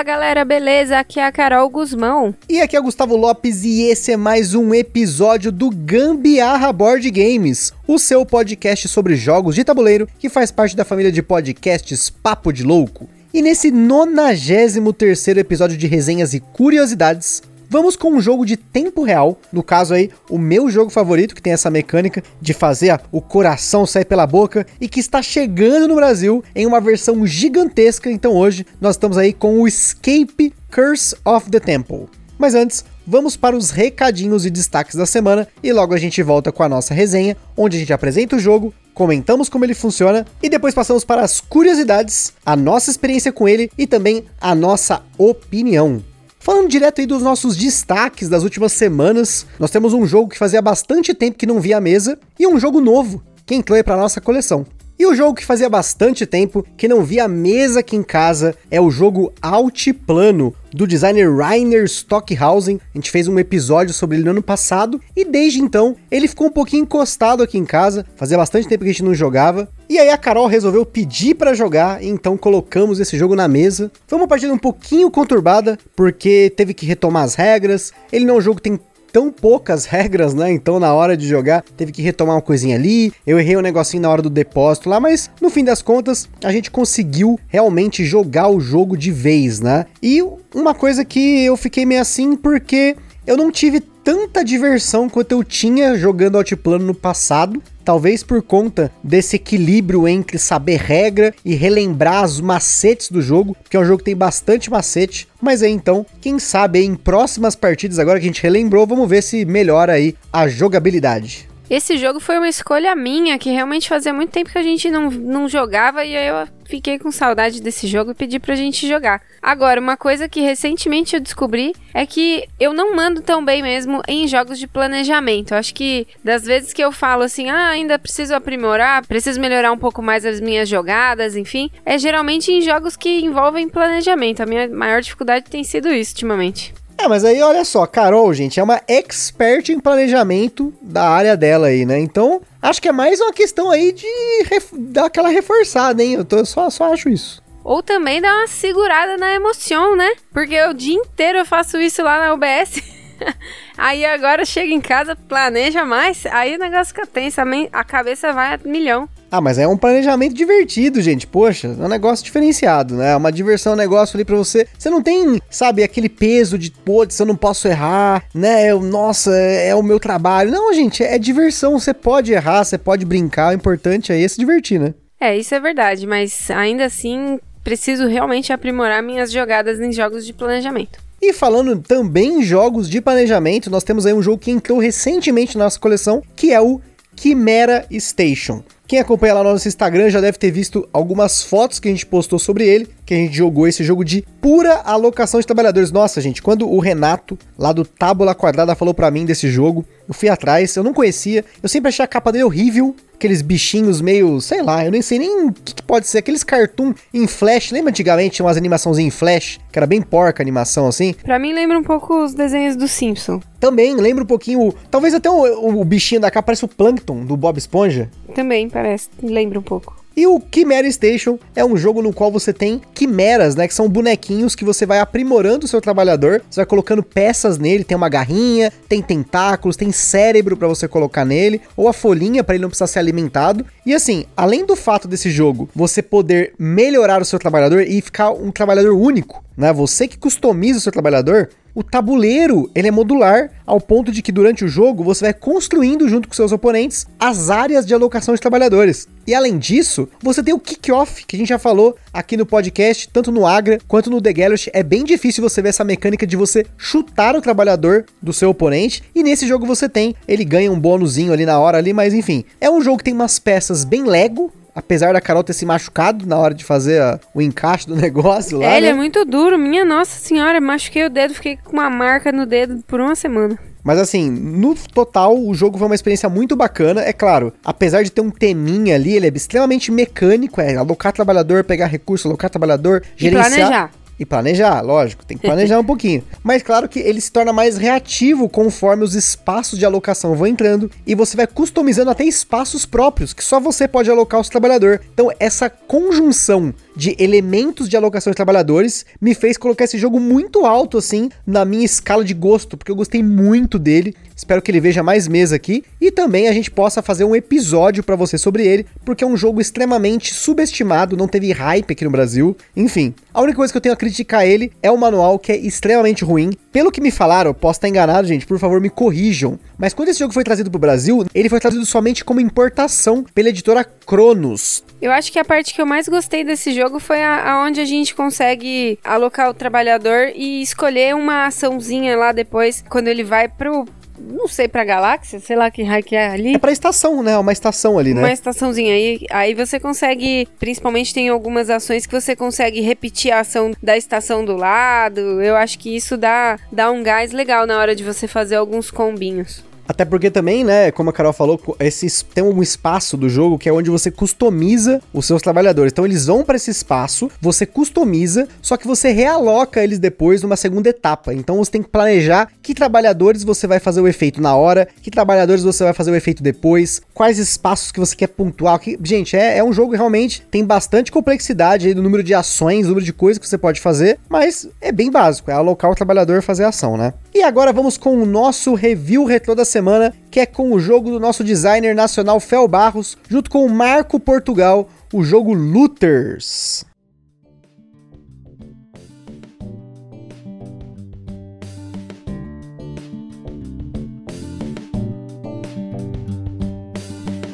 Fala galera, beleza? Aqui é a Carol Guzmão. E aqui é o Gustavo Lopes e esse é mais um episódio do Gambiarra Board Games, o seu podcast sobre jogos de tabuleiro que faz parte da família de podcasts Papo de Louco. E nesse 93 terceiro episódio de resenhas e curiosidades, Vamos com um jogo de tempo real, no caso aí, o meu jogo favorito, que tem essa mecânica de fazer o coração sair pela boca e que está chegando no Brasil em uma versão gigantesca. Então hoje nós estamos aí com o Escape Curse of the Temple. Mas antes, vamos para os recadinhos e destaques da semana e logo a gente volta com a nossa resenha, onde a gente apresenta o jogo, comentamos como ele funciona e depois passamos para as curiosidades, a nossa experiência com ele e também a nossa opinião. Falando direto aí dos nossos destaques das últimas semanas, nós temos um jogo que fazia bastante tempo que não via a mesa e um jogo novo que entrou aí para nossa coleção. E o jogo que fazia bastante tempo que não via mesa aqui em casa é o jogo Altiplano, do designer Rainer Stockhausen. A gente fez um episódio sobre ele no ano passado e desde então ele ficou um pouquinho encostado aqui em casa. Fazia bastante tempo que a gente não jogava. E aí a Carol resolveu pedir para jogar, então colocamos esse jogo na mesa. Foi uma partida um pouquinho conturbada, porque teve que retomar as regras. Ele não é um jogo que tem tão poucas regras, né? Então, na hora de jogar, teve que retomar uma coisinha ali. Eu errei um negocinho na hora do depósito lá, mas no fim das contas, a gente conseguiu realmente jogar o jogo de vez, né? E uma coisa que eu fiquei meio assim porque eu não tive tanta diversão quanto eu tinha jogando Altiplano no passado. Talvez por conta desse equilíbrio entre saber regra e relembrar os macetes do jogo, que é um jogo que tem bastante macete. Mas aí então, quem sabe em próximas partidas, agora que a gente relembrou, vamos ver se melhora aí a jogabilidade. Esse jogo foi uma escolha minha, que realmente fazia muito tempo que a gente não, não jogava e aí eu fiquei com saudade desse jogo e pedi pra gente jogar. Agora, uma coisa que recentemente eu descobri é que eu não mando tão bem mesmo em jogos de planejamento. Eu acho que das vezes que eu falo assim, ah, ainda preciso aprimorar, preciso melhorar um pouco mais as minhas jogadas, enfim, é geralmente em jogos que envolvem planejamento. A minha maior dificuldade tem sido isso ultimamente. É, mas aí olha só, Carol, gente, é uma expert em planejamento da área dela aí, né? Então, acho que é mais uma questão aí de dar aquela reforçada, hein? Eu tô, só, só acho isso. Ou também dar uma segurada na emoção, né? Porque o dia inteiro eu faço isso lá na UBS. aí agora chega em casa, planeja mais, aí o negócio fica tenso, a cabeça vai a milhão. Ah, mas é um planejamento divertido, gente. Poxa, é um negócio diferenciado, né? É uma diversão, um negócio ali pra você. Você não tem, sabe, aquele peso de, putz, eu não posso errar, né? Eu, nossa, é, é, o meu trabalho. Não, gente, é diversão. Você pode errar, você pode brincar. O importante é se divertir, né? É, isso é verdade, mas ainda assim preciso realmente aprimorar minhas jogadas em jogos de planejamento. E falando também em jogos de planejamento, nós temos aí um jogo que entrou recentemente na nossa coleção, que é o Chimera Station. Quem acompanha lá no nosso Instagram já deve ter visto algumas fotos que a gente postou sobre ele, que a gente jogou esse jogo de pura alocação de trabalhadores. Nossa, gente, quando o Renato, lá do Tábula Quadrada, falou para mim desse jogo, eu fui atrás, eu não conhecia, eu sempre achei a capa dele horrível, aqueles bichinhos meio, sei lá, eu nem sei nem o que, que, pode ser, aqueles cartoon em flash, lembra antigamente tinha umas animaçãozinhas em flash, que era bem porca a animação assim? Pra mim lembra um pouco os desenhos do Simpson. Também, lembra um pouquinho, talvez até o, o, o bichinho da capa parece o Plankton, do Bob Esponja. Também parece, lembra um pouco. E o Chimera Station é um jogo no qual você tem quimeras, né? Que são bonequinhos que você vai aprimorando o seu trabalhador. Você vai colocando peças nele, tem uma garrinha, tem tentáculos, tem cérebro para você colocar nele, ou a folhinha para ele não precisar ser alimentado. E assim, além do fato desse jogo você poder melhorar o seu trabalhador e ficar um trabalhador único, né? Você que customiza o seu trabalhador, o tabuleiro, ele é modular ao ponto de que durante o jogo você vai construindo junto com seus oponentes as áreas de alocação de trabalhadores. E além disso, você tem o kick-off, que a gente já falou aqui no podcast, tanto no Agra quanto no The Gallery. É bem difícil você ver essa mecânica de você chutar o trabalhador do seu oponente. E nesse jogo você tem, ele ganha um bônusinho ali na hora ali, mas enfim. É um jogo que tem umas peças bem Lego, apesar da Carol ter se machucado na hora de fazer a, o encaixe do negócio lá. É, ele né? é muito duro. Minha nossa senhora, machuquei o dedo, fiquei com uma marca no dedo por uma semana. Mas assim, no total, o jogo foi uma experiência muito bacana. É claro, apesar de ter um teminha ali, ele é extremamente mecânico, é alocar trabalhador, pegar recurso, alocar trabalhador, e gerenciar. Planejar. E planejar, lógico, tem que planejar um pouquinho. Mas claro que ele se torna mais reativo conforme os espaços de alocação vão entrando e você vai customizando até espaços próprios que só você pode alocar o seu trabalhador. Então, essa conjunção de elementos de alocação de trabalhadores me fez colocar esse jogo muito alto assim na minha escala de gosto, porque eu gostei muito dele. Espero que ele veja mais mesa aqui e também a gente possa fazer um episódio para você sobre ele, porque é um jogo extremamente subestimado, não teve hype aqui no Brasil. Enfim, a única coisa que eu tenho a criticar ele é o manual que é extremamente ruim. Pelo que me falaram, posso estar enganado, gente, por favor me corrijam. Mas quando esse jogo foi trazido para o Brasil, ele foi trazido somente como importação pela editora Cronos. Eu acho que a parte que eu mais gostei desse jogo foi a, a onde a gente consegue alocar o trabalhador e escolher uma açãozinha lá depois, quando ele vai pro, não sei, pra galáxia, sei lá que raio que é ali. É pra estação, né? Uma estação ali, né? Uma estaçãozinha. Aí, aí você consegue, principalmente tem algumas ações que você consegue repetir a ação da estação do lado. Eu acho que isso dá, dá um gás legal na hora de você fazer alguns combinhos. Até porque também, né, como a Carol falou, esse, tem um espaço do jogo que é onde você customiza os seus trabalhadores. Então eles vão para esse espaço, você customiza, só que você realoca eles depois numa segunda etapa. Então você tem que planejar que trabalhadores você vai fazer o efeito na hora, que trabalhadores você vai fazer o efeito depois, quais espaços que você quer pontuar. Que, gente, é, é um jogo que realmente tem bastante complexidade aí do número de ações, número de coisas que você pode fazer, mas é bem básico, é alocar o trabalhador e fazer a ação, né? E agora vamos com o nosso review retrô da semana, que é com o jogo do nosso designer nacional Fel Barros, junto com o Marco Portugal, o jogo Looters.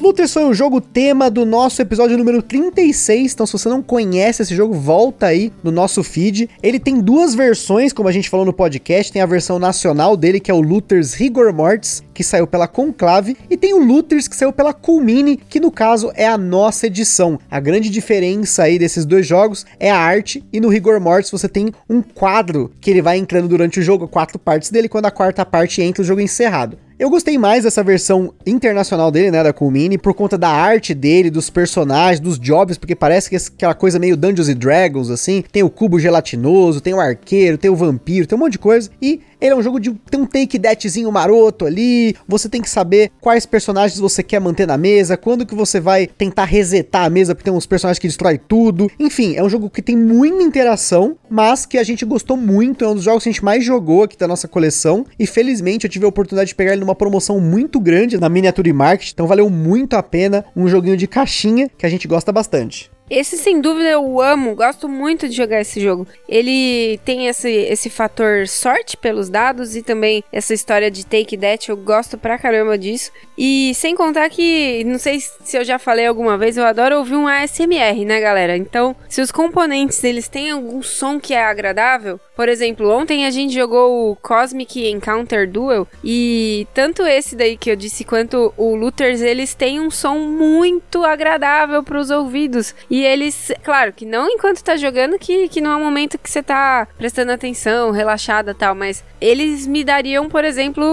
Looters foi o jogo tema do nosso episódio número 36, então se você não conhece esse jogo, volta aí no nosso feed. Ele tem duas versões, como a gente falou no podcast, tem a versão nacional dele, que é o Looters Rigor Mortis, que saiu pela Conclave, e tem o Looters, que saiu pela Culmine, que no caso é a nossa edição. A grande diferença aí desses dois jogos é a arte, e no Rigor Mortis você tem um quadro que ele vai entrando durante o jogo, quatro partes dele, quando a quarta parte entra, o jogo é encerrado. Eu gostei mais dessa versão internacional dele, né, da Culmini, por conta da arte dele, dos personagens, dos jobs, porque parece que é aquela coisa meio Dungeons and Dragons, assim. Tem o cubo gelatinoso, tem o arqueiro, tem o vampiro, tem um monte de coisa. E ele é um jogo de tem um take thatzinho maroto ali. Você tem que saber quais personagens você quer manter na mesa, quando que você vai tentar resetar a mesa, porque tem uns personagens que destrói tudo. Enfim, é um jogo que tem muita interação, mas que a gente gostou muito. É um dos jogos que a gente mais jogou aqui da nossa coleção. E felizmente eu tive a oportunidade de pegar ele numa promoção muito grande na Miniature Market. Então valeu muito a pena. Um joguinho de caixinha que a gente gosta bastante. Esse, sem dúvida, eu amo, gosto muito de jogar esse jogo. Ele tem esse, esse fator sorte pelos dados e também essa história de take that, eu gosto pra caramba disso. E sem contar que, não sei se eu já falei alguma vez, eu adoro ouvir um ASMR, né, galera? Então, se os componentes eles têm algum som que é agradável, por exemplo, ontem a gente jogou o Cosmic Encounter Duel e tanto esse daí que eu disse quanto o Looters, eles têm um som muito agradável para os ouvidos. Eles, claro, que não enquanto tá jogando, que, que não é um momento que você tá prestando atenção, relaxada tal, mas eles me dariam, por exemplo,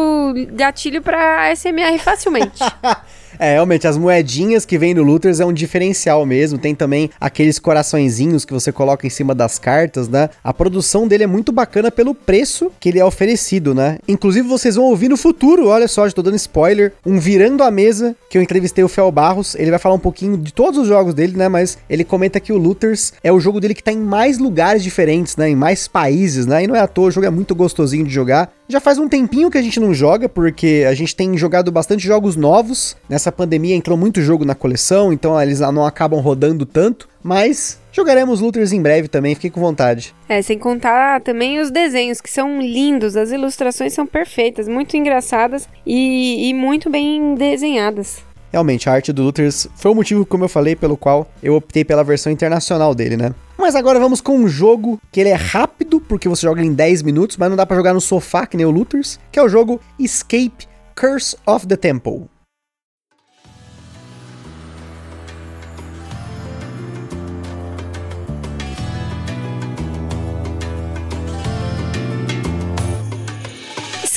gatilho pra SMR facilmente. É, realmente, as moedinhas que vem no Looters é um diferencial mesmo. Tem também aqueles coraçõezinhos que você coloca em cima das cartas, né? A produção dele é muito bacana pelo preço que ele é oferecido, né? Inclusive, vocês vão ouvir no futuro, olha só, já tô dando spoiler, um Virando a Mesa, que eu entrevistei o Fel Barros. Ele vai falar um pouquinho de todos os jogos dele, né? Mas ele comenta que o Looters é o jogo dele que tá em mais lugares diferentes, né? Em mais países, né? E não é à toa, o jogo é muito gostosinho de jogar. Já faz um tempinho que a gente não joga, porque a gente tem jogado bastante jogos novos. Nessa pandemia entrou muito jogo na coleção, então eles não acabam rodando tanto. Mas jogaremos Looters em breve também, fique com vontade. É, sem contar também os desenhos, que são lindos, as ilustrações são perfeitas, muito engraçadas e, e muito bem desenhadas. Realmente, a arte do Luthers foi o motivo, como eu falei, pelo qual eu optei pela versão internacional dele, né? Mas agora vamos com um jogo que ele é rápido, porque você joga em 10 minutos, mas não dá para jogar no sofá, que nem o Luthers, que é o jogo Escape Curse of the Temple.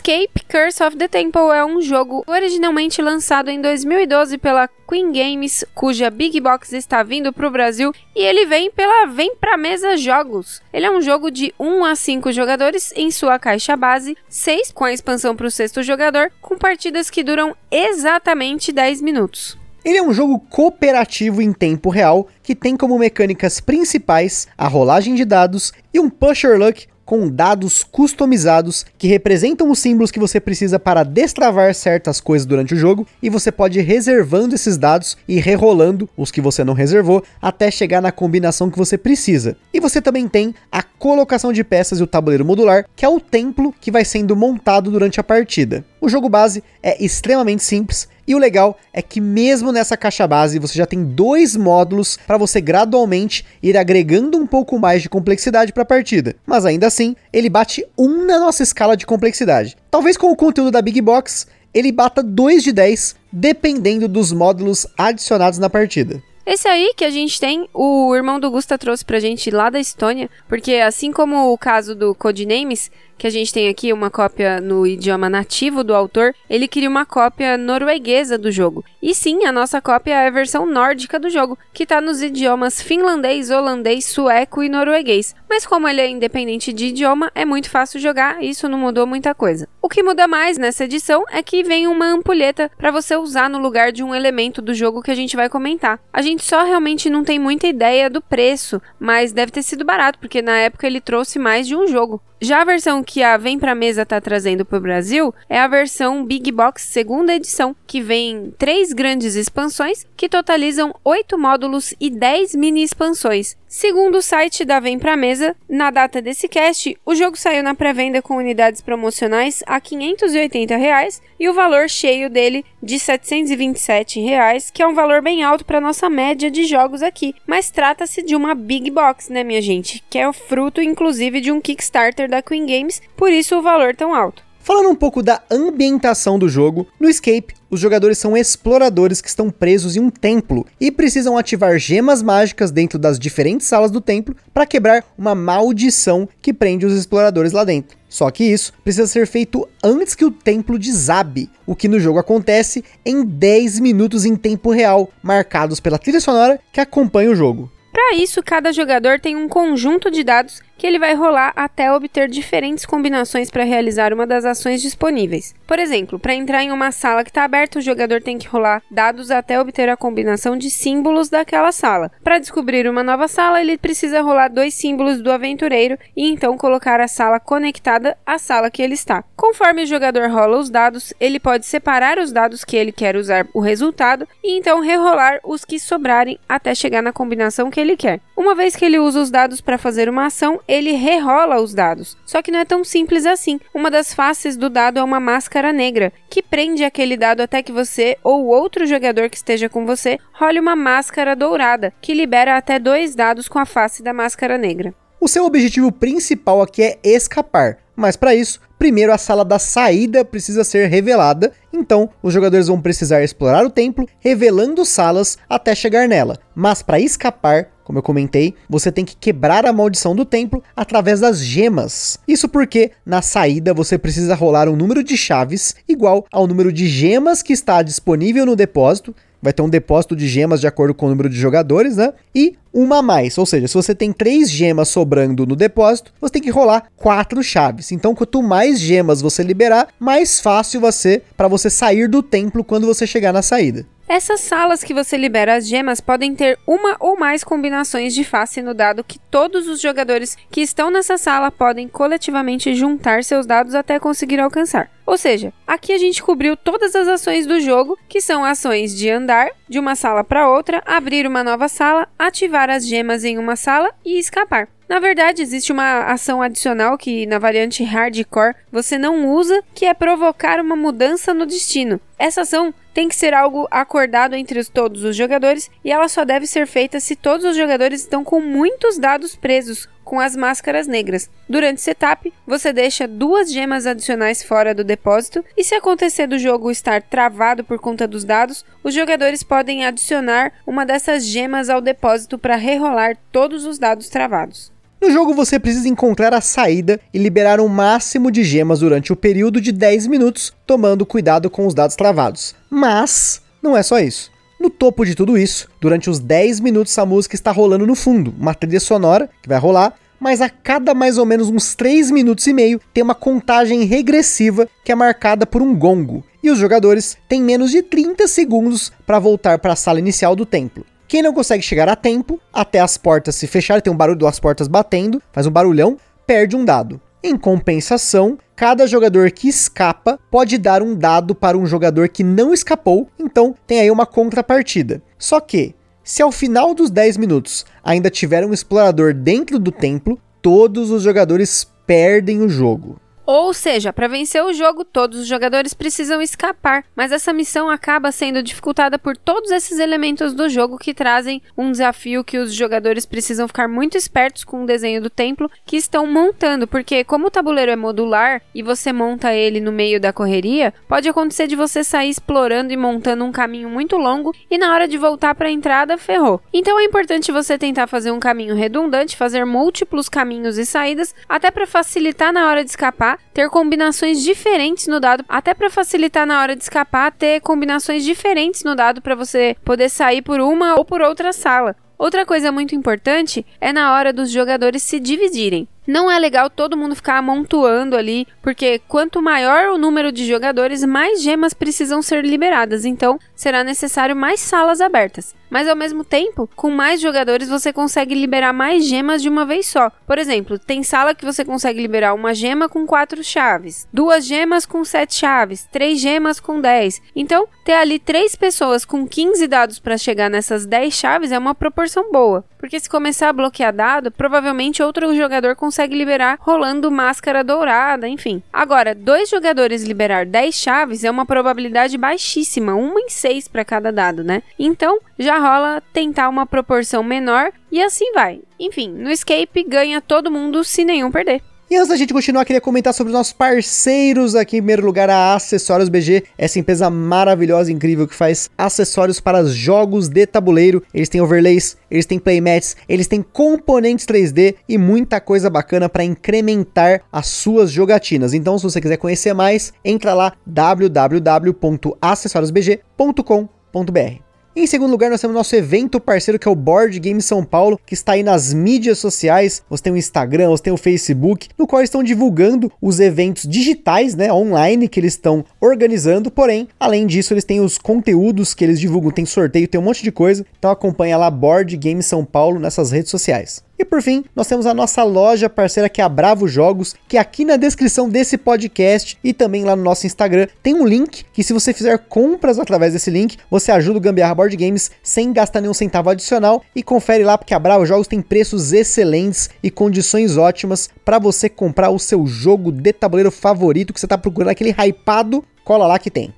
Escape Curse of the Temple é um jogo originalmente lançado em 2012 pela Queen Games, cuja Big Box está vindo para o Brasil e ele vem pela Vem Pra Mesa Jogos. Ele é um jogo de 1 a 5 jogadores em sua caixa base, 6 com a expansão para o sexto jogador, com partidas que duram exatamente 10 minutos. Ele é um jogo cooperativo em tempo real que tem como mecânicas principais a rolagem de dados e um pusher luck com dados customizados que representam os símbolos que você precisa para destravar certas coisas durante o jogo e você pode ir reservando esses dados e rerolando os que você não reservou até chegar na combinação que você precisa. E você também tem a colocação de peças e o tabuleiro modular, que é o templo que vai sendo montado durante a partida. O jogo base é extremamente simples e o legal é que mesmo nessa caixa base você já tem dois módulos para você gradualmente ir agregando um pouco mais de complexidade para a partida. Mas ainda assim, ele bate um na nossa escala de complexidade. Talvez com o conteúdo da Big Box, ele bata 2 de 10, dependendo dos módulos adicionados na partida. Esse aí que a gente tem, o irmão do Gusta trouxe pra gente lá da Estônia, porque assim como o caso do Codenames, que a gente tem aqui uma cópia no idioma nativo do autor, ele queria uma cópia norueguesa do jogo. E sim, a nossa cópia é a versão nórdica do jogo, que está nos idiomas finlandês, holandês, sueco e norueguês. Mas como ele é independente de idioma, é muito fácil jogar isso não mudou muita coisa. O que muda mais nessa edição é que vem uma ampulheta para você usar no lugar de um elemento do jogo que a gente vai comentar. A gente só realmente não tem muita ideia do preço, mas deve ter sido barato, porque na época ele trouxe mais de um jogo. Já a versão que a Vem Pra Mesa tá trazendo pro Brasil é a versão Big Box segunda edição, que vem três grandes expansões que totalizam oito módulos e 10 mini expansões. Segundo o site da Vem Pra Mesa, na data desse cast, o jogo saiu na pré-venda com unidades promocionais a 580 reais, e o valor cheio dele de 727 reais, que é um valor bem alto para nossa média de jogos aqui. Mas trata-se de uma Big Box, né, minha gente? Que é o fruto, inclusive, de um Kickstarter da Queen Games, por isso o valor tão alto. Falando um pouco da ambientação do jogo, no Escape, os jogadores são exploradores que estão presos em um templo e precisam ativar gemas mágicas dentro das diferentes salas do templo para quebrar uma maldição que prende os exploradores lá dentro. Só que isso precisa ser feito antes que o templo desabe, o que no jogo acontece em 10 minutos em tempo real, marcados pela trilha sonora que acompanha o jogo. Para isso, cada jogador tem um conjunto de dados que ele vai rolar até obter diferentes combinações para realizar uma das ações disponíveis. Por exemplo, para entrar em uma sala que está aberta, o jogador tem que rolar dados até obter a combinação de símbolos daquela sala. Para descobrir uma nova sala, ele precisa rolar dois símbolos do aventureiro e então colocar a sala conectada à sala que ele está. Conforme o jogador rola os dados, ele pode separar os dados que ele quer usar o resultado e então rerolar os que sobrarem até chegar na combinação que ele quer. Uma vez que ele usa os dados para fazer uma ação, ele rerola os dados. Só que não é tão simples assim. Uma das faces do dado é uma máscara negra, que prende aquele dado até que você ou outro jogador que esteja com você role uma máscara dourada, que libera até dois dados com a face da máscara negra. O seu objetivo principal aqui é escapar, mas para isso, primeiro a sala da saída precisa ser revelada, então os jogadores vão precisar explorar o templo, revelando salas até chegar nela. Mas para escapar, como eu comentei, você tem que quebrar a maldição do templo através das gemas. Isso porque na saída você precisa rolar um número de chaves igual ao número de gemas que está disponível no depósito. Vai ter um depósito de gemas de acordo com o número de jogadores, né? E uma a mais. Ou seja, se você tem três gemas sobrando no depósito, você tem que rolar quatro chaves. Então, quanto mais gemas você liberar, mais fácil vai ser para você sair do templo quando você chegar na saída. Essas salas que você libera as gemas podem ter uma ou mais combinações de face no dado que todos os jogadores que estão nessa sala podem coletivamente juntar seus dados até conseguir alcançar. Ou seja, aqui a gente cobriu todas as ações do jogo, que são ações de andar de uma sala para outra, abrir uma nova sala, ativar as gemas em uma sala e escapar. Na verdade, existe uma ação adicional que na variante hardcore você não usa, que é provocar uma mudança no destino. Essa ação tem que ser algo acordado entre todos os jogadores e ela só deve ser feita se todos os jogadores estão com muitos dados presos com as máscaras negras. Durante setup, você deixa duas gemas adicionais fora do depósito e se acontecer do jogo estar travado por conta dos dados, os jogadores podem adicionar uma dessas gemas ao depósito para rerolar todos os dados travados. No jogo você precisa encontrar a saída e liberar o máximo de gemas durante o período de 10 minutos, tomando cuidado com os dados travados. Mas não é só isso. No topo de tudo isso, durante os 10 minutos a música está rolando no fundo, uma trilha sonora que vai rolar, mas a cada mais ou menos uns 3 minutos e meio tem uma contagem regressiva que é marcada por um gongo, e os jogadores têm menos de 30 segundos para voltar para a sala inicial do templo. Quem não consegue chegar a tempo, até as portas se fecharem, tem um barulho das portas batendo, faz um barulhão, perde um dado. Em compensação, cada jogador que escapa pode dar um dado para um jogador que não escapou, então tem aí uma contrapartida. Só que, se ao final dos 10 minutos ainda tiver um explorador dentro do templo, todos os jogadores perdem o jogo. Ou seja, para vencer o jogo, todos os jogadores precisam escapar, mas essa missão acaba sendo dificultada por todos esses elementos do jogo que trazem um desafio que os jogadores precisam ficar muito espertos com o desenho do templo que estão montando, porque como o tabuleiro é modular e você monta ele no meio da correria, pode acontecer de você sair explorando e montando um caminho muito longo e na hora de voltar para a entrada ferrou. Então é importante você tentar fazer um caminho redundante, fazer múltiplos caminhos e saídas, até para facilitar na hora de escapar ter combinações diferentes no dado, até para facilitar na hora de escapar, ter combinações diferentes no dado para você poder sair por uma ou por outra sala. Outra coisa muito importante é na hora dos jogadores se dividirem. Não é legal todo mundo ficar amontoando ali, porque quanto maior o número de jogadores, mais gemas precisam ser liberadas, então será necessário mais salas abertas. Mas ao mesmo tempo, com mais jogadores você consegue liberar mais gemas de uma vez só. Por exemplo, tem sala que você consegue liberar uma gema com quatro chaves, duas gemas com sete chaves, três gemas com dez. Então, ter ali três pessoas com 15 dados para chegar nessas 10 chaves é uma proporção boa. Porque se começar a bloquear dado, provavelmente outro jogador consegue liberar rolando máscara dourada, enfim. Agora, dois jogadores liberar 10 chaves é uma probabilidade baixíssima, 1 em 6 para cada dado, né? Então, já rola tentar uma proporção menor e assim vai. Enfim, no escape ganha todo mundo se nenhum perder. E antes da gente continuar, queria comentar sobre os nossos parceiros aqui. Em primeiro lugar, a Acessórios BG, essa empresa maravilhosa, incrível, que faz acessórios para jogos de tabuleiro. Eles têm overlays, eles têm playmats, eles têm componentes 3D e muita coisa bacana para incrementar as suas jogatinas. Então, se você quiser conhecer mais, entra lá www.acessoriosbg.com.br. Em segundo lugar, nós temos nosso evento parceiro que é o Board Game São Paulo, que está aí nas mídias sociais. Você tem o Instagram, você tem o Facebook, no qual estão divulgando os eventos digitais, né, online que eles estão organizando. Porém, além disso, eles têm os conteúdos que eles divulgam, tem sorteio, tem um monte de coisa. Então acompanha lá Board Game São Paulo nessas redes sociais. E por fim, nós temos a nossa loja parceira que é a Bravo Jogos, que aqui na descrição desse podcast e também lá no nosso Instagram tem um link que se você fizer compras através desse link, você ajuda o Gambiarra Board Games sem gastar nenhum centavo adicional e confere lá porque a Bravo Jogos tem preços excelentes e condições ótimas para você comprar o seu jogo de tabuleiro favorito que você está procurando aquele hypado, cola lá que tem.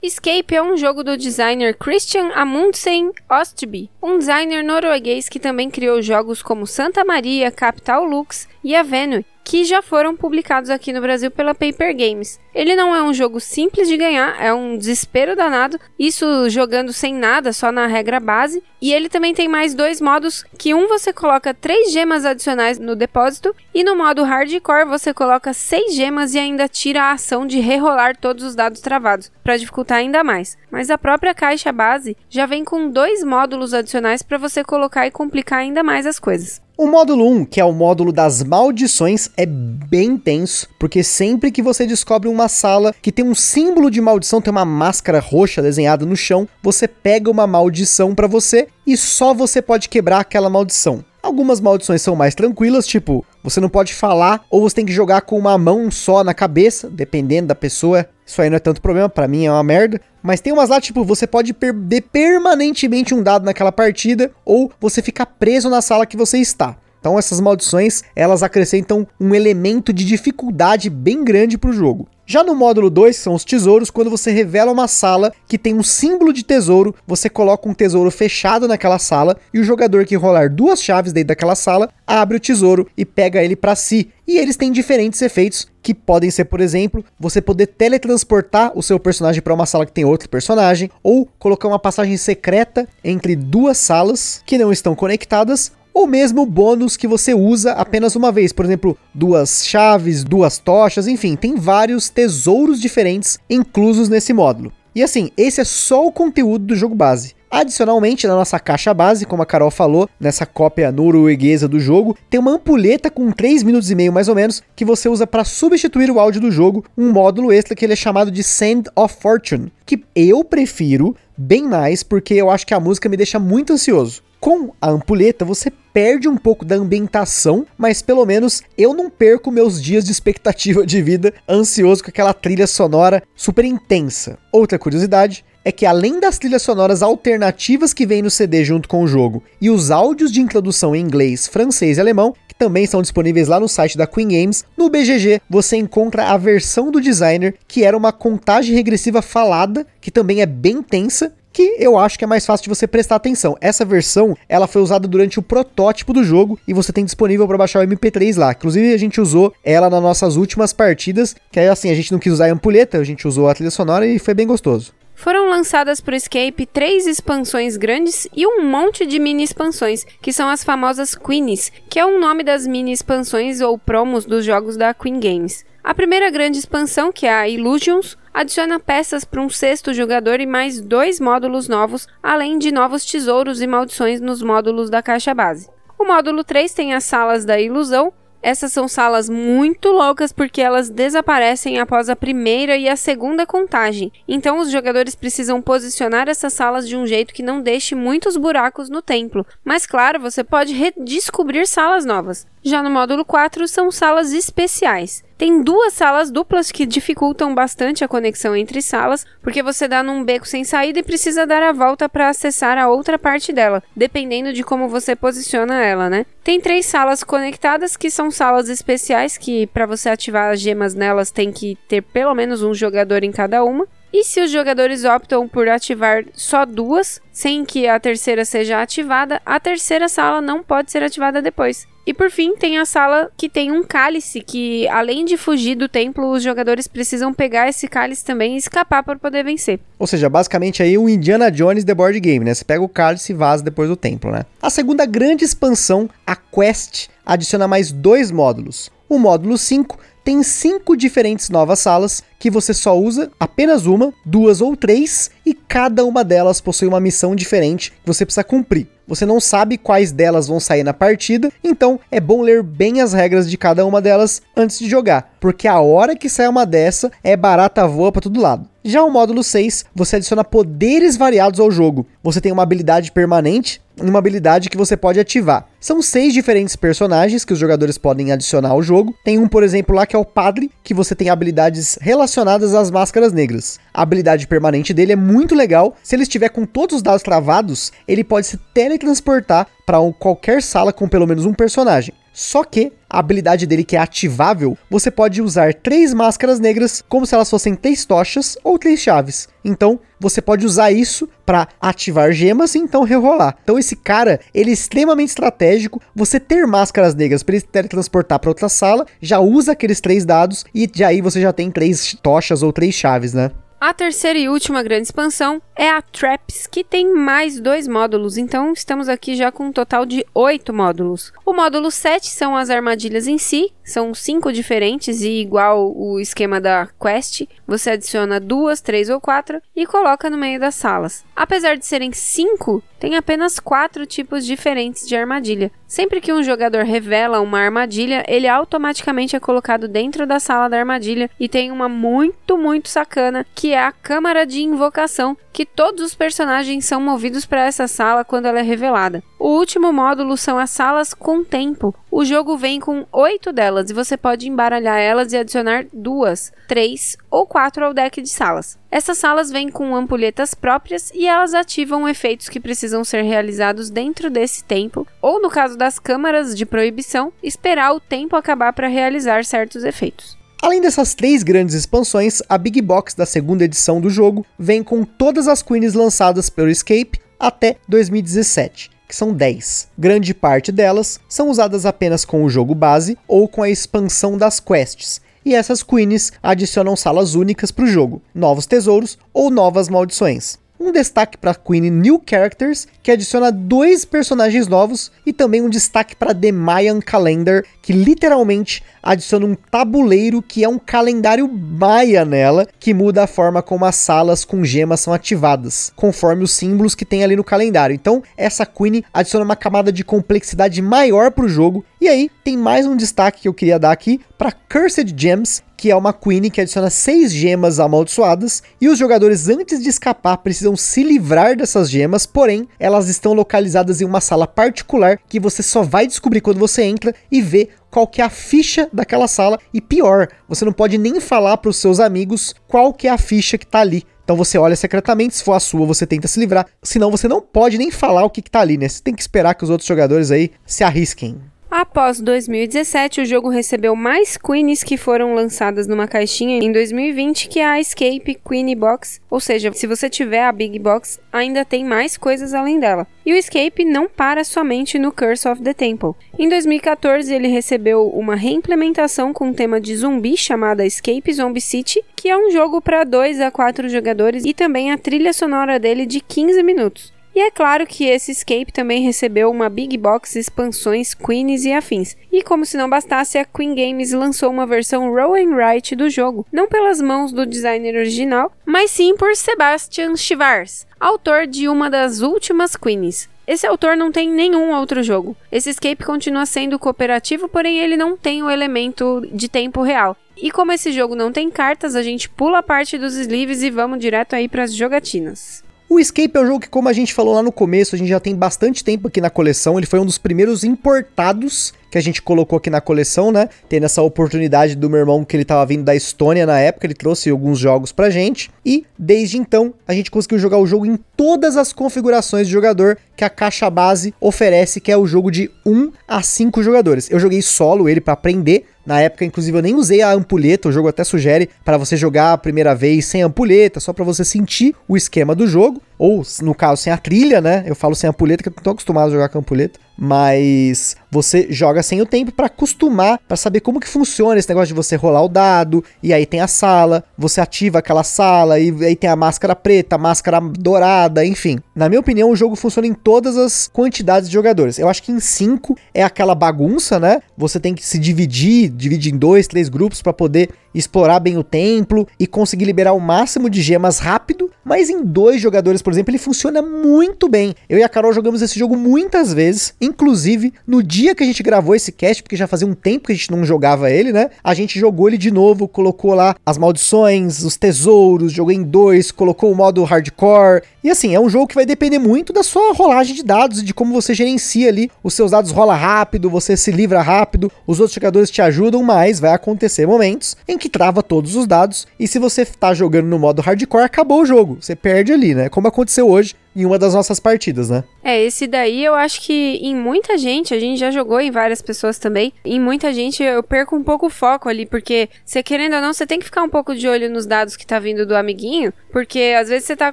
Escape é um jogo do designer Christian Amundsen Ostby, um designer norueguês que também criou jogos como Santa Maria, Capital Lux e a Venue, que já foram publicados aqui no Brasil pela Paper Games. Ele não é um jogo simples de ganhar, é um desespero danado, isso jogando sem nada, só na regra base. E ele também tem mais dois modos, que um você coloca três gemas adicionais no depósito, e no modo hardcore você coloca seis gemas e ainda tira a ação de rerolar todos os dados travados, para dificultar ainda mais. Mas a própria caixa base já vem com dois módulos adicionais para você colocar e complicar ainda mais as coisas. O módulo 1, que é o módulo das maldições, é bem tenso, porque sempre que você descobre uma sala que tem um símbolo de maldição, tem uma máscara roxa desenhada no chão, você pega uma maldição para você e só você pode quebrar aquela maldição. Algumas maldições são mais tranquilas, tipo, você não pode falar ou você tem que jogar com uma mão só na cabeça, dependendo da pessoa. Isso aí não é tanto problema, para mim é uma merda. Mas tem umas lá, tipo, você pode perder permanentemente um dado naquela partida ou você fica preso na sala que você está. Então essas maldições, elas acrescentam um elemento de dificuldade bem grande para o jogo. Já no módulo 2, que são os tesouros, quando você revela uma sala que tem um símbolo de tesouro, você coloca um tesouro fechado naquela sala e o jogador que rolar duas chaves dentro daquela sala abre o tesouro e pega ele para si. E eles têm diferentes efeitos que podem ser, por exemplo, você poder teletransportar o seu personagem para uma sala que tem outro personagem ou colocar uma passagem secreta entre duas salas que não estão conectadas ou mesmo bônus que você usa apenas uma vez, por exemplo, duas chaves, duas tochas, enfim, tem vários tesouros diferentes inclusos nesse módulo. E assim, esse é só o conteúdo do jogo base. Adicionalmente, na nossa caixa base, como a Carol falou, nessa cópia norueguesa do jogo, tem uma ampulheta com 3 minutos e meio mais ou menos, que você usa para substituir o áudio do jogo, um módulo extra que ele é chamado de Sand of Fortune, que eu prefiro bem mais porque eu acho que a música me deixa muito ansioso. Com a ampulheta, você perde um pouco da ambientação, mas pelo menos eu não perco meus dias de expectativa de vida ansioso com aquela trilha sonora super intensa. Outra curiosidade é que além das trilhas sonoras alternativas que vem no CD junto com o jogo e os áudios de introdução em inglês, francês e alemão, que também são disponíveis lá no site da Queen Games, no BGG você encontra a versão do designer que era uma contagem regressiva falada, que também é bem tensa que eu acho que é mais fácil de você prestar atenção. Essa versão, ela foi usada durante o protótipo do jogo e você tem disponível para baixar o MP3 lá. Inclusive, a gente usou ela nas nossas últimas partidas, que aí assim, a gente não quis usar a ampulheta, a gente usou a trilha sonora e foi bem gostoso. Foram lançadas para o Escape três expansões grandes e um monte de mini expansões, que são as famosas Queens, que é o nome das mini expansões ou promos dos jogos da Queen Games. A primeira grande expansão, que é a Illusions, adiciona peças para um sexto jogador e mais dois módulos novos, além de novos tesouros e maldições nos módulos da caixa base. O módulo 3 tem as salas da ilusão. Essas são salas muito loucas porque elas desaparecem após a primeira e a segunda contagem. Então os jogadores precisam posicionar essas salas de um jeito que não deixe muitos buracos no templo. Mas claro, você pode redescobrir salas novas. Já no módulo 4 são salas especiais. Tem duas salas duplas que dificultam bastante a conexão entre salas, porque você dá num beco sem saída e precisa dar a volta para acessar a outra parte dela, dependendo de como você posiciona ela, né? Tem três salas conectadas que são salas especiais que para você ativar as gemas nelas tem que ter pelo menos um jogador em cada uma. E se os jogadores optam por ativar só duas, sem que a terceira seja ativada, a terceira sala não pode ser ativada depois. E por fim, tem a sala que tem um cálice que, além de fugir do templo, os jogadores precisam pegar esse cálice também e escapar para poder vencer. Ou seja, basicamente aí o Indiana Jones The Board Game, né? Você pega o cálice e vaza depois do templo, né? A segunda grande expansão, a Quest, adiciona mais dois módulos. O módulo 5 tem cinco diferentes novas salas que você só usa apenas uma, duas ou três, e cada uma delas possui uma missão diferente que você precisa cumprir. Você não sabe quais delas vão sair na partida, então é bom ler bem as regras de cada uma delas antes de jogar, porque a hora que sai uma dessa é barata voa para todo lado. Já o módulo 6, você adiciona poderes variados ao jogo. Você tem uma habilidade permanente e uma habilidade que você pode ativar. São seis diferentes personagens que os jogadores podem adicionar ao jogo. Tem um, por exemplo, lá que é o Padre, que você tem habilidades relacionadas às máscaras negras. A habilidade permanente dele é muito legal. Se ele estiver com todos os dados travados, ele pode se teletransportar para qualquer sala com pelo menos um personagem. Só que a habilidade dele que é ativável, você pode usar três máscaras negras como se elas fossem três tochas ou três chaves. Então, você pode usar isso para ativar gemas e então rerolar. Então esse cara, ele é extremamente estratégico. Você ter máscaras negras para ele teletransportar para outra sala, já usa aqueles três dados e de aí você já tem três tochas ou três chaves, né? A terceira e última grande expansão é a Traps, que tem mais dois módulos, então estamos aqui já com um total de oito módulos. O módulo 7 são as armadilhas em si, são cinco diferentes e igual o esquema da Quest, você adiciona duas, três ou quatro e coloca no meio das salas. Apesar de serem cinco, tem apenas quatro tipos diferentes de armadilha. Sempre que um jogador revela uma armadilha, ele automaticamente é colocado dentro da sala da armadilha e tem uma muito, muito sacana que é a câmara de invocação, que todos os personagens são movidos para essa sala quando ela é revelada. O último módulo são as salas com tempo. O jogo vem com oito delas e você pode embaralhar elas e adicionar duas, três ou quatro ao deck de salas. Essas salas vêm com ampulhetas próprias e elas ativam efeitos que precisam ser realizados dentro desse tempo, ou no caso das câmaras de proibição, esperar o tempo acabar para realizar certos efeitos. Além dessas três grandes expansões, a Big Box da segunda edição do jogo vem com todas as queens lançadas pelo Escape até 2017 que são 10. Grande parte delas são usadas apenas com o jogo base ou com a expansão das quests, e essas queens adicionam salas únicas para o jogo, novos tesouros ou novas maldições. Um destaque para Queen New Characters, que adiciona dois personagens novos, e também um destaque para The Mayan Calendar, que literalmente adiciona um tabuleiro que é um calendário maia nela, que muda a forma como as salas com gemas são ativadas, conforme os símbolos que tem ali no calendário. Então, essa Queen adiciona uma camada de complexidade maior para o jogo. E aí, tem mais um destaque que eu queria dar aqui para Cursed Gems, que é uma Queen que adiciona seis gemas amaldiçoadas, e os jogadores antes de escapar precisam se livrar dessas gemas, porém, elas estão localizadas em uma sala particular que você só vai descobrir quando você entra e vê qual que é a ficha daquela sala e pior, você não pode nem falar para os seus amigos qual que é a ficha que está ali. Então você olha secretamente, se for a sua, você tenta se livrar, senão você não pode nem falar o que, que tá ali, né? Você tem que esperar que os outros jogadores aí se arrisquem. Após 2017, o jogo recebeu mais Queens que foram lançadas numa caixinha em 2020, que é a Escape Queen Box. Ou seja, se você tiver a Big Box, ainda tem mais coisas além dela. E o Escape não para somente no Curse of the Temple. Em 2014, ele recebeu uma reimplementação com um tema de zumbi chamada Escape Zombie City, que é um jogo para 2 a 4 jogadores e também a trilha sonora dele de 15 minutos. E é claro que esse Escape também recebeu uma Big Box expansões Queens e afins. E como se não bastasse, a Queen Games lançou uma versão roll and write do jogo, não pelas mãos do designer original, mas sim por Sebastian Chivars, autor de uma das últimas Queens. Esse autor não tem nenhum outro jogo. Esse escape continua sendo cooperativo, porém ele não tem o elemento de tempo real. E como esse jogo não tem cartas, a gente pula a parte dos sleeves e vamos direto aí para as jogatinas. O Escape é um jogo que, como a gente falou lá no começo, a gente já tem bastante tempo aqui na coleção. Ele foi um dos primeiros importados que a gente colocou aqui na coleção, né? Tendo essa oportunidade do meu irmão que ele tava vindo da Estônia na época, ele trouxe alguns jogos pra gente. E desde então, a gente conseguiu jogar o jogo em todas as configurações de jogador que a caixa base oferece, que é o jogo de 1 a 5 jogadores. Eu joguei solo ele para aprender, na época, inclusive, eu nem usei a ampulheta, o jogo até sugere para você jogar a primeira vez sem ampulheta, só para você sentir o esquema do jogo, ou no caso, sem a trilha, né? Eu falo sem ampulheta, que eu não tô acostumado a jogar com ampulheta mas você joga sem o tempo para acostumar, para saber como que funciona esse negócio de você rolar o dado, e aí tem a sala, você ativa aquela sala, e aí tem a máscara preta, a máscara dourada, enfim. Na minha opinião, o jogo funciona em todas as quantidades de jogadores. Eu acho que em 5 é aquela bagunça, né? Você tem que se dividir, dividir em dois, três grupos para poder explorar bem o templo e conseguir liberar o máximo de gemas rápido, mas em dois jogadores, por exemplo, ele funciona muito bem. Eu e a Carol jogamos esse jogo muitas vezes, inclusive no dia que a gente gravou esse cast, porque já fazia um tempo que a gente não jogava ele, né? A gente jogou ele de novo, colocou lá as maldições, os tesouros, jogou em dois, colocou o modo hardcore. E assim, é um jogo que vai depender muito da sua rolagem de dados e de como você gerencia ali. Os seus dados rola rápido, você se livra rápido, os outros jogadores te ajudam, mas vai acontecer momentos em que trava todos os dados. E se você tá jogando no modo hardcore, acabou o jogo. Você perde ali, né? Como aconteceu hoje em uma das nossas partidas, né? É, esse daí eu acho que em muita gente, a gente já jogou em várias pessoas também, em muita gente eu perco um pouco o foco ali, porque você querendo ou não, você tem que ficar um pouco de olho nos dados que tá vindo do amiguinho, porque às vezes você tá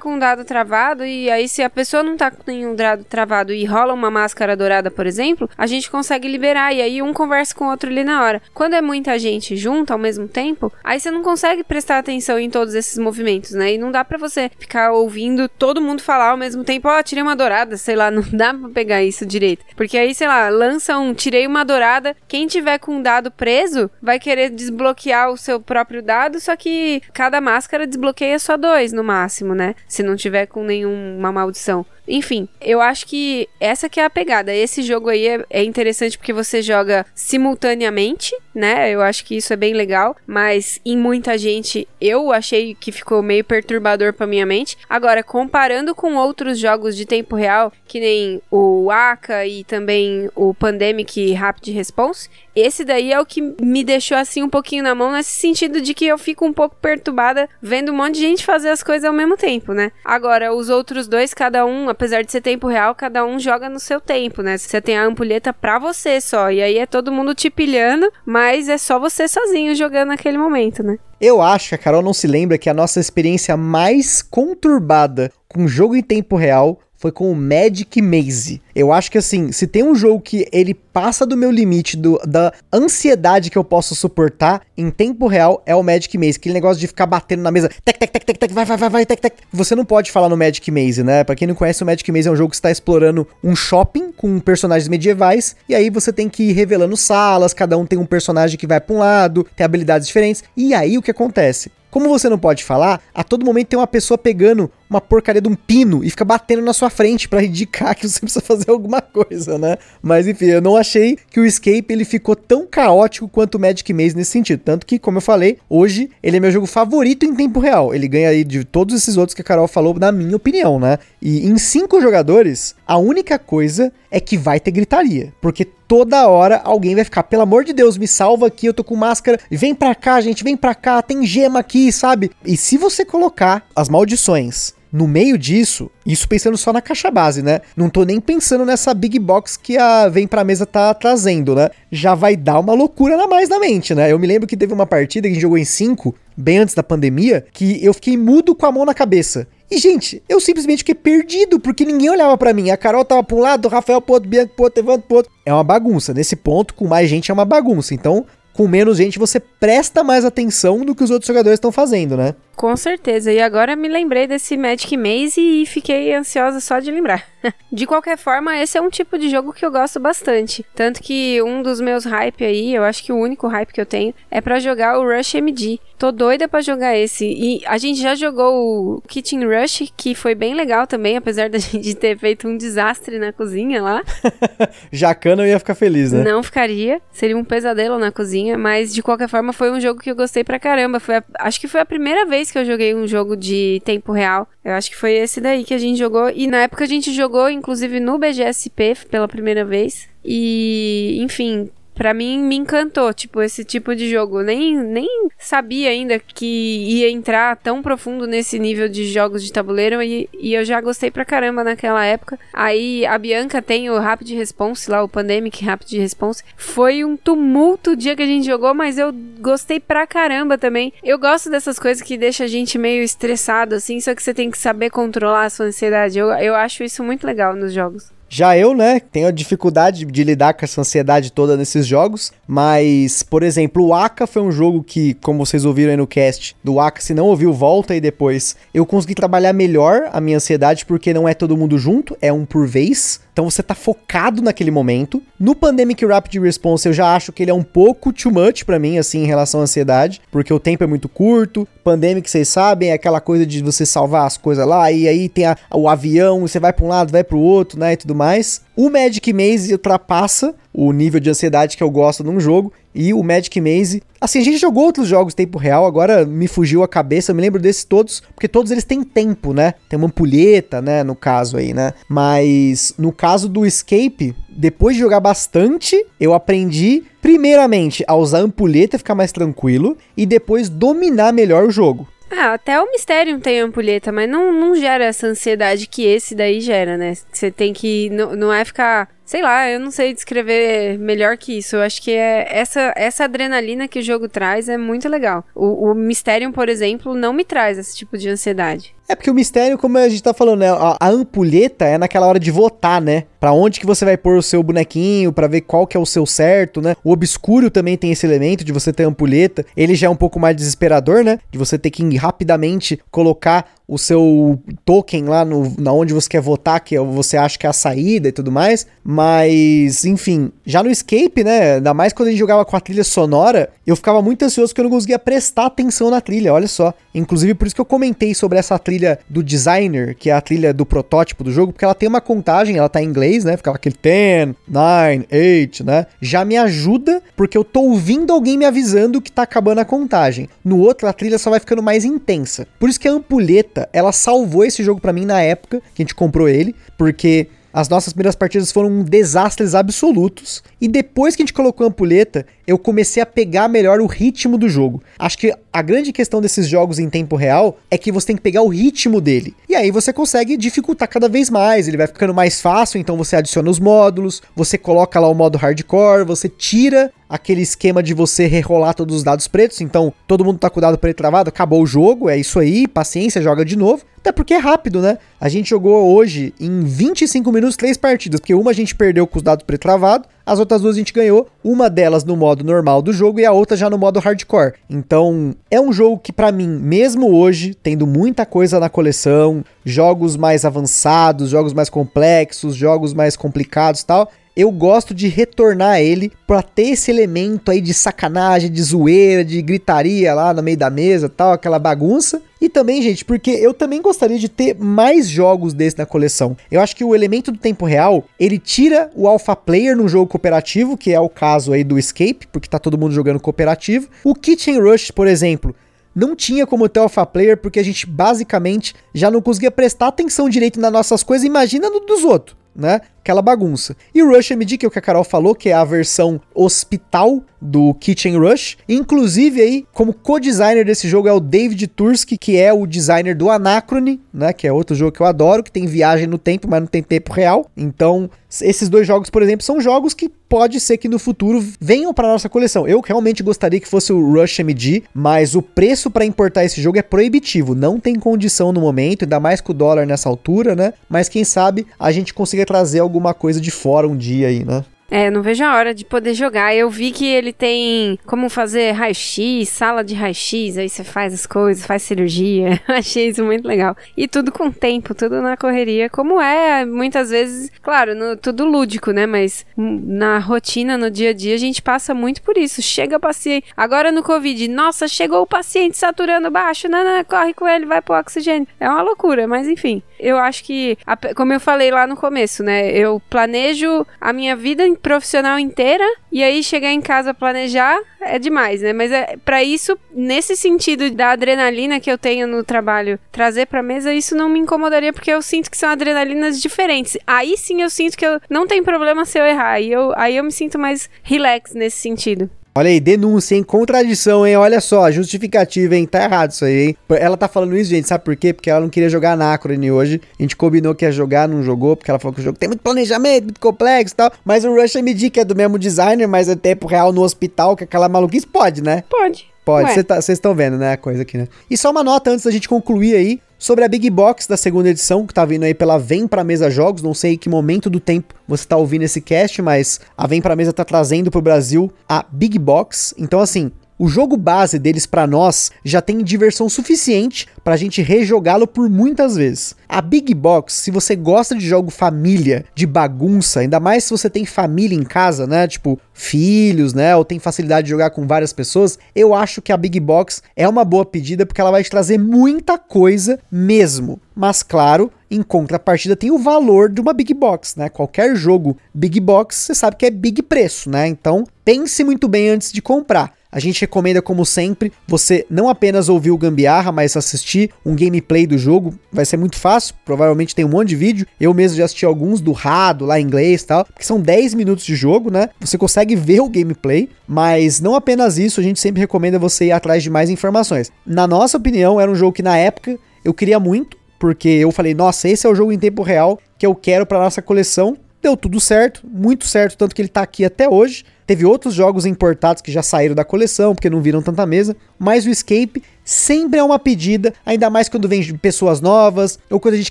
com um dado travado e aí se a pessoa não tá com nenhum dado travado e rola uma máscara dourada, por exemplo, a gente consegue liberar e aí um conversa com o outro ali na hora. Quando é muita gente junto ao mesmo tempo, aí você não consegue prestar atenção em todos esses movimentos, né? E não dá para você ficar ouvindo todo mundo falar ao mesmo mesmo tempo, ó, oh, tirei uma dourada, sei lá, não dá pra pegar isso direito. Porque aí, sei lá, lança um, tirei uma dourada, quem tiver com um dado preso vai querer desbloquear o seu próprio dado, só que cada máscara desbloqueia só dois no máximo, né? Se não tiver com nenhuma maldição. Enfim, eu acho que essa que é a pegada. Esse jogo aí é, é interessante porque você joga simultaneamente, né? Eu acho que isso é bem legal, mas em muita gente eu achei que ficou meio perturbador para minha mente. Agora, comparando com outros jogos de tempo real, que nem o Aka e também o Pandemic Rapid Response, esse daí é o que me deixou assim um pouquinho na mão, nesse sentido de que eu fico um pouco perturbada vendo um monte de gente fazer as coisas ao mesmo tempo, né? Agora, os outros dois, cada um, apesar de ser tempo real, cada um joga no seu tempo, né? Você tem a ampulheta pra você só, e aí é todo mundo te pilhando, mas é só você sozinho jogando naquele momento, né? Eu acho que a Carol não se lembra que a nossa experiência mais conturbada com jogo em tempo real foi com o Magic Maze. Eu acho que assim, se tem um jogo que ele passa do meu limite do, da ansiedade que eu posso suportar em tempo real, é o Magic Maze. Aquele negócio de ficar batendo na mesa, tec, tec, tec, tec, tec, vai, vai, vai, vai, tec, tec. Você não pode falar no Magic Maze, né? Pra quem não conhece, o Magic Maze é um jogo que está explorando um shopping com personagens medievais, e aí você tem que ir revelando salas, cada um tem um personagem que vai pra um lado, tem habilidades diferentes. E aí o que acontece? Como você não pode falar, a todo momento tem uma pessoa pegando uma porcaria de um pino e fica batendo na sua frente para indicar que você precisa fazer alguma coisa, né? Mas enfim, eu não achei que o Escape ele ficou tão caótico quanto o Magic Maze nesse sentido. Tanto que, como eu falei, hoje ele é meu jogo favorito em tempo real. Ele ganha aí de todos esses outros que a Carol falou, na minha opinião, né? E em cinco jogadores, a única coisa é que vai ter gritaria. Porque toda hora alguém vai ficar, pelo amor de Deus, me salva aqui, eu tô com máscara. Vem pra cá, gente, vem pra cá, tem gema aqui, sabe? E se você colocar as maldições no meio disso, isso pensando só na caixa base, né? Não tô nem pensando nessa big box que a Vem Pra Mesa tá trazendo, né? Já vai dar uma loucura na mais na mente, né? Eu me lembro que teve uma partida que a gente jogou em 5, bem antes da pandemia, que eu fiquei mudo com a mão na cabeça. E, gente, eu simplesmente fiquei perdido, porque ninguém olhava para mim. A Carol tava pra um lado, o Rafael pro outro, Bianca pro outro, Evandro pro outro. É uma bagunça. Nesse ponto, com mais gente, é uma bagunça. Então, com menos gente, você presta mais atenção no que os outros jogadores estão fazendo, né? Com certeza. E agora me lembrei desse Magic Maze e fiquei ansiosa só de lembrar. de qualquer forma, esse é um tipo de jogo que eu gosto bastante. Tanto que um dos meus hype aí, eu acho que o único hype que eu tenho, é para jogar o Rush MD. Tô doida para jogar esse. E a gente já jogou o Kitchen Rush, que foi bem legal também, apesar da gente ter feito um desastre na cozinha lá. Jacana eu ia ficar feliz, né? Não ficaria. Seria um pesadelo na cozinha, mas de qualquer forma foi um jogo que eu gostei pra caramba. Foi a, acho que foi a primeira vez vez que eu joguei um jogo de tempo real. Eu acho que foi esse daí que a gente jogou. E na época a gente jogou, inclusive, no BGSP pela primeira vez. E, enfim, para mim me encantou, tipo, esse tipo de jogo. Nem, nem sabia ainda que ia entrar tão profundo nesse nível de jogos de tabuleiro e, e eu já gostei pra caramba naquela época. Aí a Bianca tem o Rapid Response lá, o Pandemic Rapid Response. Foi um tumulto o dia que a gente jogou, mas eu gostei pra caramba também. Eu gosto dessas coisas que deixa a gente meio estressado, assim, só que você tem que saber controlar a sua ansiedade. Eu, eu acho isso muito legal nos jogos. Já eu, né, tenho a dificuldade de lidar com essa ansiedade toda nesses jogos, mas, por exemplo, o Aka foi um jogo que, como vocês ouviram aí no cast do Aka, se não ouviu, volta aí depois. Eu consegui trabalhar melhor a minha ansiedade porque não é todo mundo junto, é um por vez. Então você tá focado naquele momento. No Pandemic Rapid Response eu já acho que ele é um pouco too much para mim, assim, em relação à ansiedade, porque o tempo é muito curto. Pandemic, vocês sabem, é aquela coisa de você salvar as coisas lá, e aí tem a, o avião, você vai para um lado, vai para o outro, né, e tudo mais. O Magic Maze ultrapassa o nível de ansiedade que eu gosto num jogo. E o Magic Maze. Assim, a gente jogou outros jogos em tempo real, agora me fugiu a cabeça, eu me lembro desses todos, porque todos eles têm tempo, né? Tem uma ampulheta, né? No caso aí, né? Mas no caso do Escape, depois de jogar bastante, eu aprendi, primeiramente, a usar a ampulheta e ficar mais tranquilo, e depois dominar melhor o jogo. Ah, até o Mysterium tem ampulheta, mas não, não gera essa ansiedade que esse daí gera, né? Você tem que. Não, não é ficar Sei lá, eu não sei descrever melhor que isso. Eu acho que é essa, essa adrenalina que o jogo traz é muito legal. O, o Mysterium, por exemplo, não me traz esse tipo de ansiedade. É porque o mistério, como a gente tá falando, né? A, a, ampulheta é naquela hora de votar, né? Pra onde que você vai pôr o seu bonequinho, para ver qual que é o seu certo, né? O obscuro também tem esse elemento de você ter ampulheta. Ele já é um pouco mais desesperador, né? De você ter que rapidamente colocar o seu token lá no, na onde você quer votar, que você acha que é a saída e tudo mais. Mas, enfim, já no Escape, né? Ainda mais quando a gente jogava com a trilha sonora, eu ficava muito ansioso porque eu não conseguia prestar atenção na trilha, olha só. Inclusive, por isso que eu comentei sobre essa trilha do designer, que é a trilha do protótipo do jogo, porque ela tem uma contagem, ela tá em inglês, né? Ficava aquele 10, 9, 8, né? Já me ajuda, porque eu tô ouvindo alguém me avisando que tá acabando a contagem. No outro, a trilha só vai ficando mais intensa. Por isso que a ampulheta, ela salvou esse jogo para mim na época que a gente comprou ele, porque as nossas primeiras partidas foram desastres absolutos. E depois que a gente colocou a ampulheta, eu comecei a pegar melhor o ritmo do jogo. Acho que a grande questão desses jogos em tempo real é que você tem que pegar o ritmo dele. E aí você consegue dificultar cada vez mais. Ele vai ficando mais fácil, então você adiciona os módulos, você coloca lá o modo hardcore, você tira aquele esquema de você rerolar todos os dados pretos. Então, todo mundo tá com o dado preto travado, acabou o jogo, é isso aí, paciência, joga de novo. Até porque é rápido, né? A gente jogou hoje em 25 minutos três partidas, porque uma a gente perdeu com os dados preto travado, as outras duas a gente ganhou, uma delas no modo normal do jogo e a outra já no modo hardcore. Então, é um jogo que para mim, mesmo hoje, tendo muita coisa na coleção, jogos mais avançados, jogos mais complexos, jogos mais complicados, tal, eu gosto de retornar ele para ter esse elemento aí de sacanagem, de zoeira, de gritaria lá no meio da mesa, tal, aquela bagunça. E também, gente, porque eu também gostaria de ter mais jogos desse na coleção. Eu acho que o elemento do tempo real, ele tira o alpha player num jogo cooperativo, que é o caso aí do Escape, porque tá todo mundo jogando cooperativo. O Kitchen Rush, por exemplo, não tinha como ter alpha player porque a gente basicamente já não conseguia prestar atenção direito nas nossas coisas, imagina no dos outros né? Aquela bagunça. E Rush MD, que é o que a Carol falou, que é a versão hospital do Kitchen Rush. Inclusive aí, como co-designer desse jogo é o David Tursky, que é o designer do Anachrony, né? Que é outro jogo que eu adoro, que tem viagem no tempo, mas não tem tempo real. Então, esses dois jogos, por exemplo, são jogos que pode ser que no futuro venham para nossa coleção. Eu realmente gostaria que fosse o Rush MD, mas o preço para importar esse jogo é proibitivo, não tem condição no momento, ainda mais com o dólar nessa altura, né? Mas quem sabe a gente consiga trazer alguma coisa de fora um dia aí, né? É, não vejo a hora de poder jogar. Eu vi que ele tem como fazer raio-x, sala de raio-x, aí você faz as coisas, faz cirurgia. Achei isso muito legal. E tudo com tempo, tudo na correria, como é muitas vezes, claro, no, tudo lúdico, né? Mas na rotina, no dia a dia, a gente passa muito por isso. Chega paciente. Agora no Covid, nossa, chegou o paciente saturando baixo, nana, corre com ele, vai pro oxigênio. É uma loucura, mas enfim. Eu acho que, como eu falei lá no começo, né? Eu planejo a minha vida profissional inteira e aí chegar em casa planejar é demais, né? Mas é para isso, nesse sentido da adrenalina que eu tenho no trabalho, trazer para mesa, isso não me incomodaria porque eu sinto que são adrenalinas diferentes. Aí sim eu sinto que eu não tem problema se eu errar. Aí eu, aí eu me sinto mais relax nesse sentido. Olha aí, denúncia, hein? Contradição, hein? Olha só, justificativa, hein? Tá errado isso aí, hein? Ela tá falando isso, gente, sabe por quê? Porque ela não queria jogar Anacrone hoje. A gente combinou que ia jogar, não jogou, porque ela falou que o jogo tem muito planejamento, muito complexo e tal. Mas o Rush MD, que é do mesmo designer, mas é tempo real no hospital, que é aquela maluquice, pode, né? Pode. Pode, vocês tá, estão vendo, né, a coisa aqui, né? E só uma nota antes da gente concluir aí, sobre a Big Box da segunda edição, que tá vindo aí pela Vem Pra Mesa Jogos, não sei que momento do tempo você tá ouvindo esse cast, mas a Vem Pra Mesa tá trazendo pro Brasil a Big Box, então assim, o jogo base deles para nós já tem diversão suficiente para a gente rejogá-lo por muitas vezes. A Big Box, se você gosta de jogo família, de bagunça, ainda mais se você tem família em casa, né? Tipo, filhos, né? Ou tem facilidade de jogar com várias pessoas, eu acho que a Big Box é uma boa pedida porque ela vai te trazer muita coisa mesmo. Mas claro, em contrapartida tem o valor de uma Big Box, né? Qualquer jogo Big Box, você sabe que é big preço, né? Então, pense muito bem antes de comprar. A gente recomenda, como sempre, você não apenas ouvir o Gambiarra, mas assistir um gameplay do jogo. Vai ser muito fácil, provavelmente tem um monte de vídeo. Eu mesmo já assisti alguns do Rado, lá em inglês e tal, porque são 10 minutos de jogo, né? Você consegue ver o gameplay, mas não apenas isso, a gente sempre recomenda você ir atrás de mais informações. Na nossa opinião, era um jogo que na época eu queria muito, porque eu falei, nossa, esse é o jogo em tempo real que eu quero para nossa coleção deu tudo certo, muito certo, tanto que ele tá aqui até hoje. Teve outros jogos importados que já saíram da coleção, porque não viram tanta mesa, mas o Escape sempre é uma pedida, ainda mais quando vem pessoas novas, ou quando a gente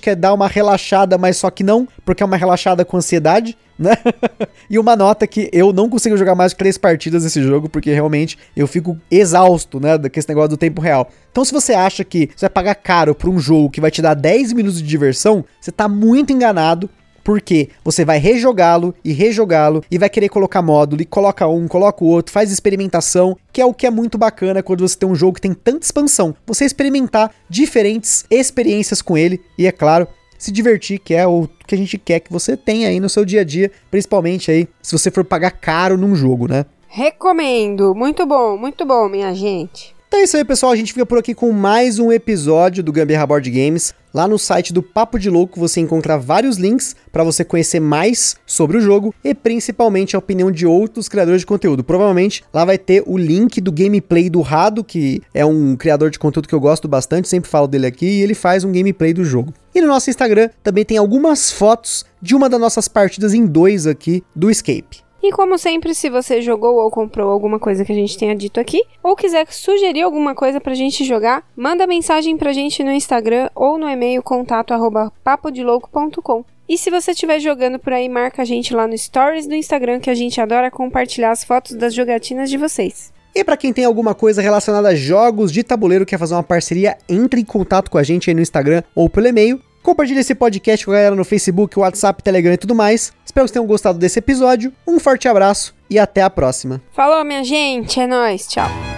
quer dar uma relaxada, mas só que não, porque é uma relaxada com ansiedade, né? e uma nota que eu não consigo jogar mais três partidas desse jogo, porque realmente eu fico exausto, né, desse negócio do tempo real. Então se você acha que você vai pagar caro por um jogo que vai te dar 10 minutos de diversão, você tá muito enganado porque você vai rejogá-lo e rejogá-lo e vai querer colocar módulo e coloca um, coloca o outro, faz experimentação, que é o que é muito bacana quando você tem um jogo que tem tanta expansão. Você experimentar diferentes experiências com ele e é claro, se divertir, que é o que a gente quer que você tenha aí no seu dia a dia, principalmente aí se você for pagar caro num jogo, né? Recomendo, muito bom, muito bom, minha gente. É isso aí, pessoal. A gente fica por aqui com mais um episódio do Gambiarra Board Games. Lá no site do Papo de Louco você encontra vários links para você conhecer mais sobre o jogo e principalmente a opinião de outros criadores de conteúdo. Provavelmente lá vai ter o link do gameplay do Rado, que é um criador de conteúdo que eu gosto bastante, sempre falo dele aqui, e ele faz um gameplay do jogo. E no nosso Instagram também tem algumas fotos de uma das nossas partidas em dois aqui do Escape. E como sempre, se você jogou ou comprou alguma coisa que a gente tenha dito aqui, ou quiser sugerir alguma coisa pra gente jogar, manda mensagem pra gente no Instagram ou no e-mail contato. E se você estiver jogando por aí, marca a gente lá no Stories do Instagram, que a gente adora compartilhar as fotos das jogatinas de vocês. E para quem tem alguma coisa relacionada a jogos de tabuleiro, quer fazer uma parceria, entre em contato com a gente aí no Instagram ou pelo e-mail. Compartilhe esse podcast com a galera no Facebook, WhatsApp, Telegram e tudo mais. Espero que tenham gostado desse episódio. Um forte abraço e até a próxima. Falou, minha gente. É nóis. Tchau.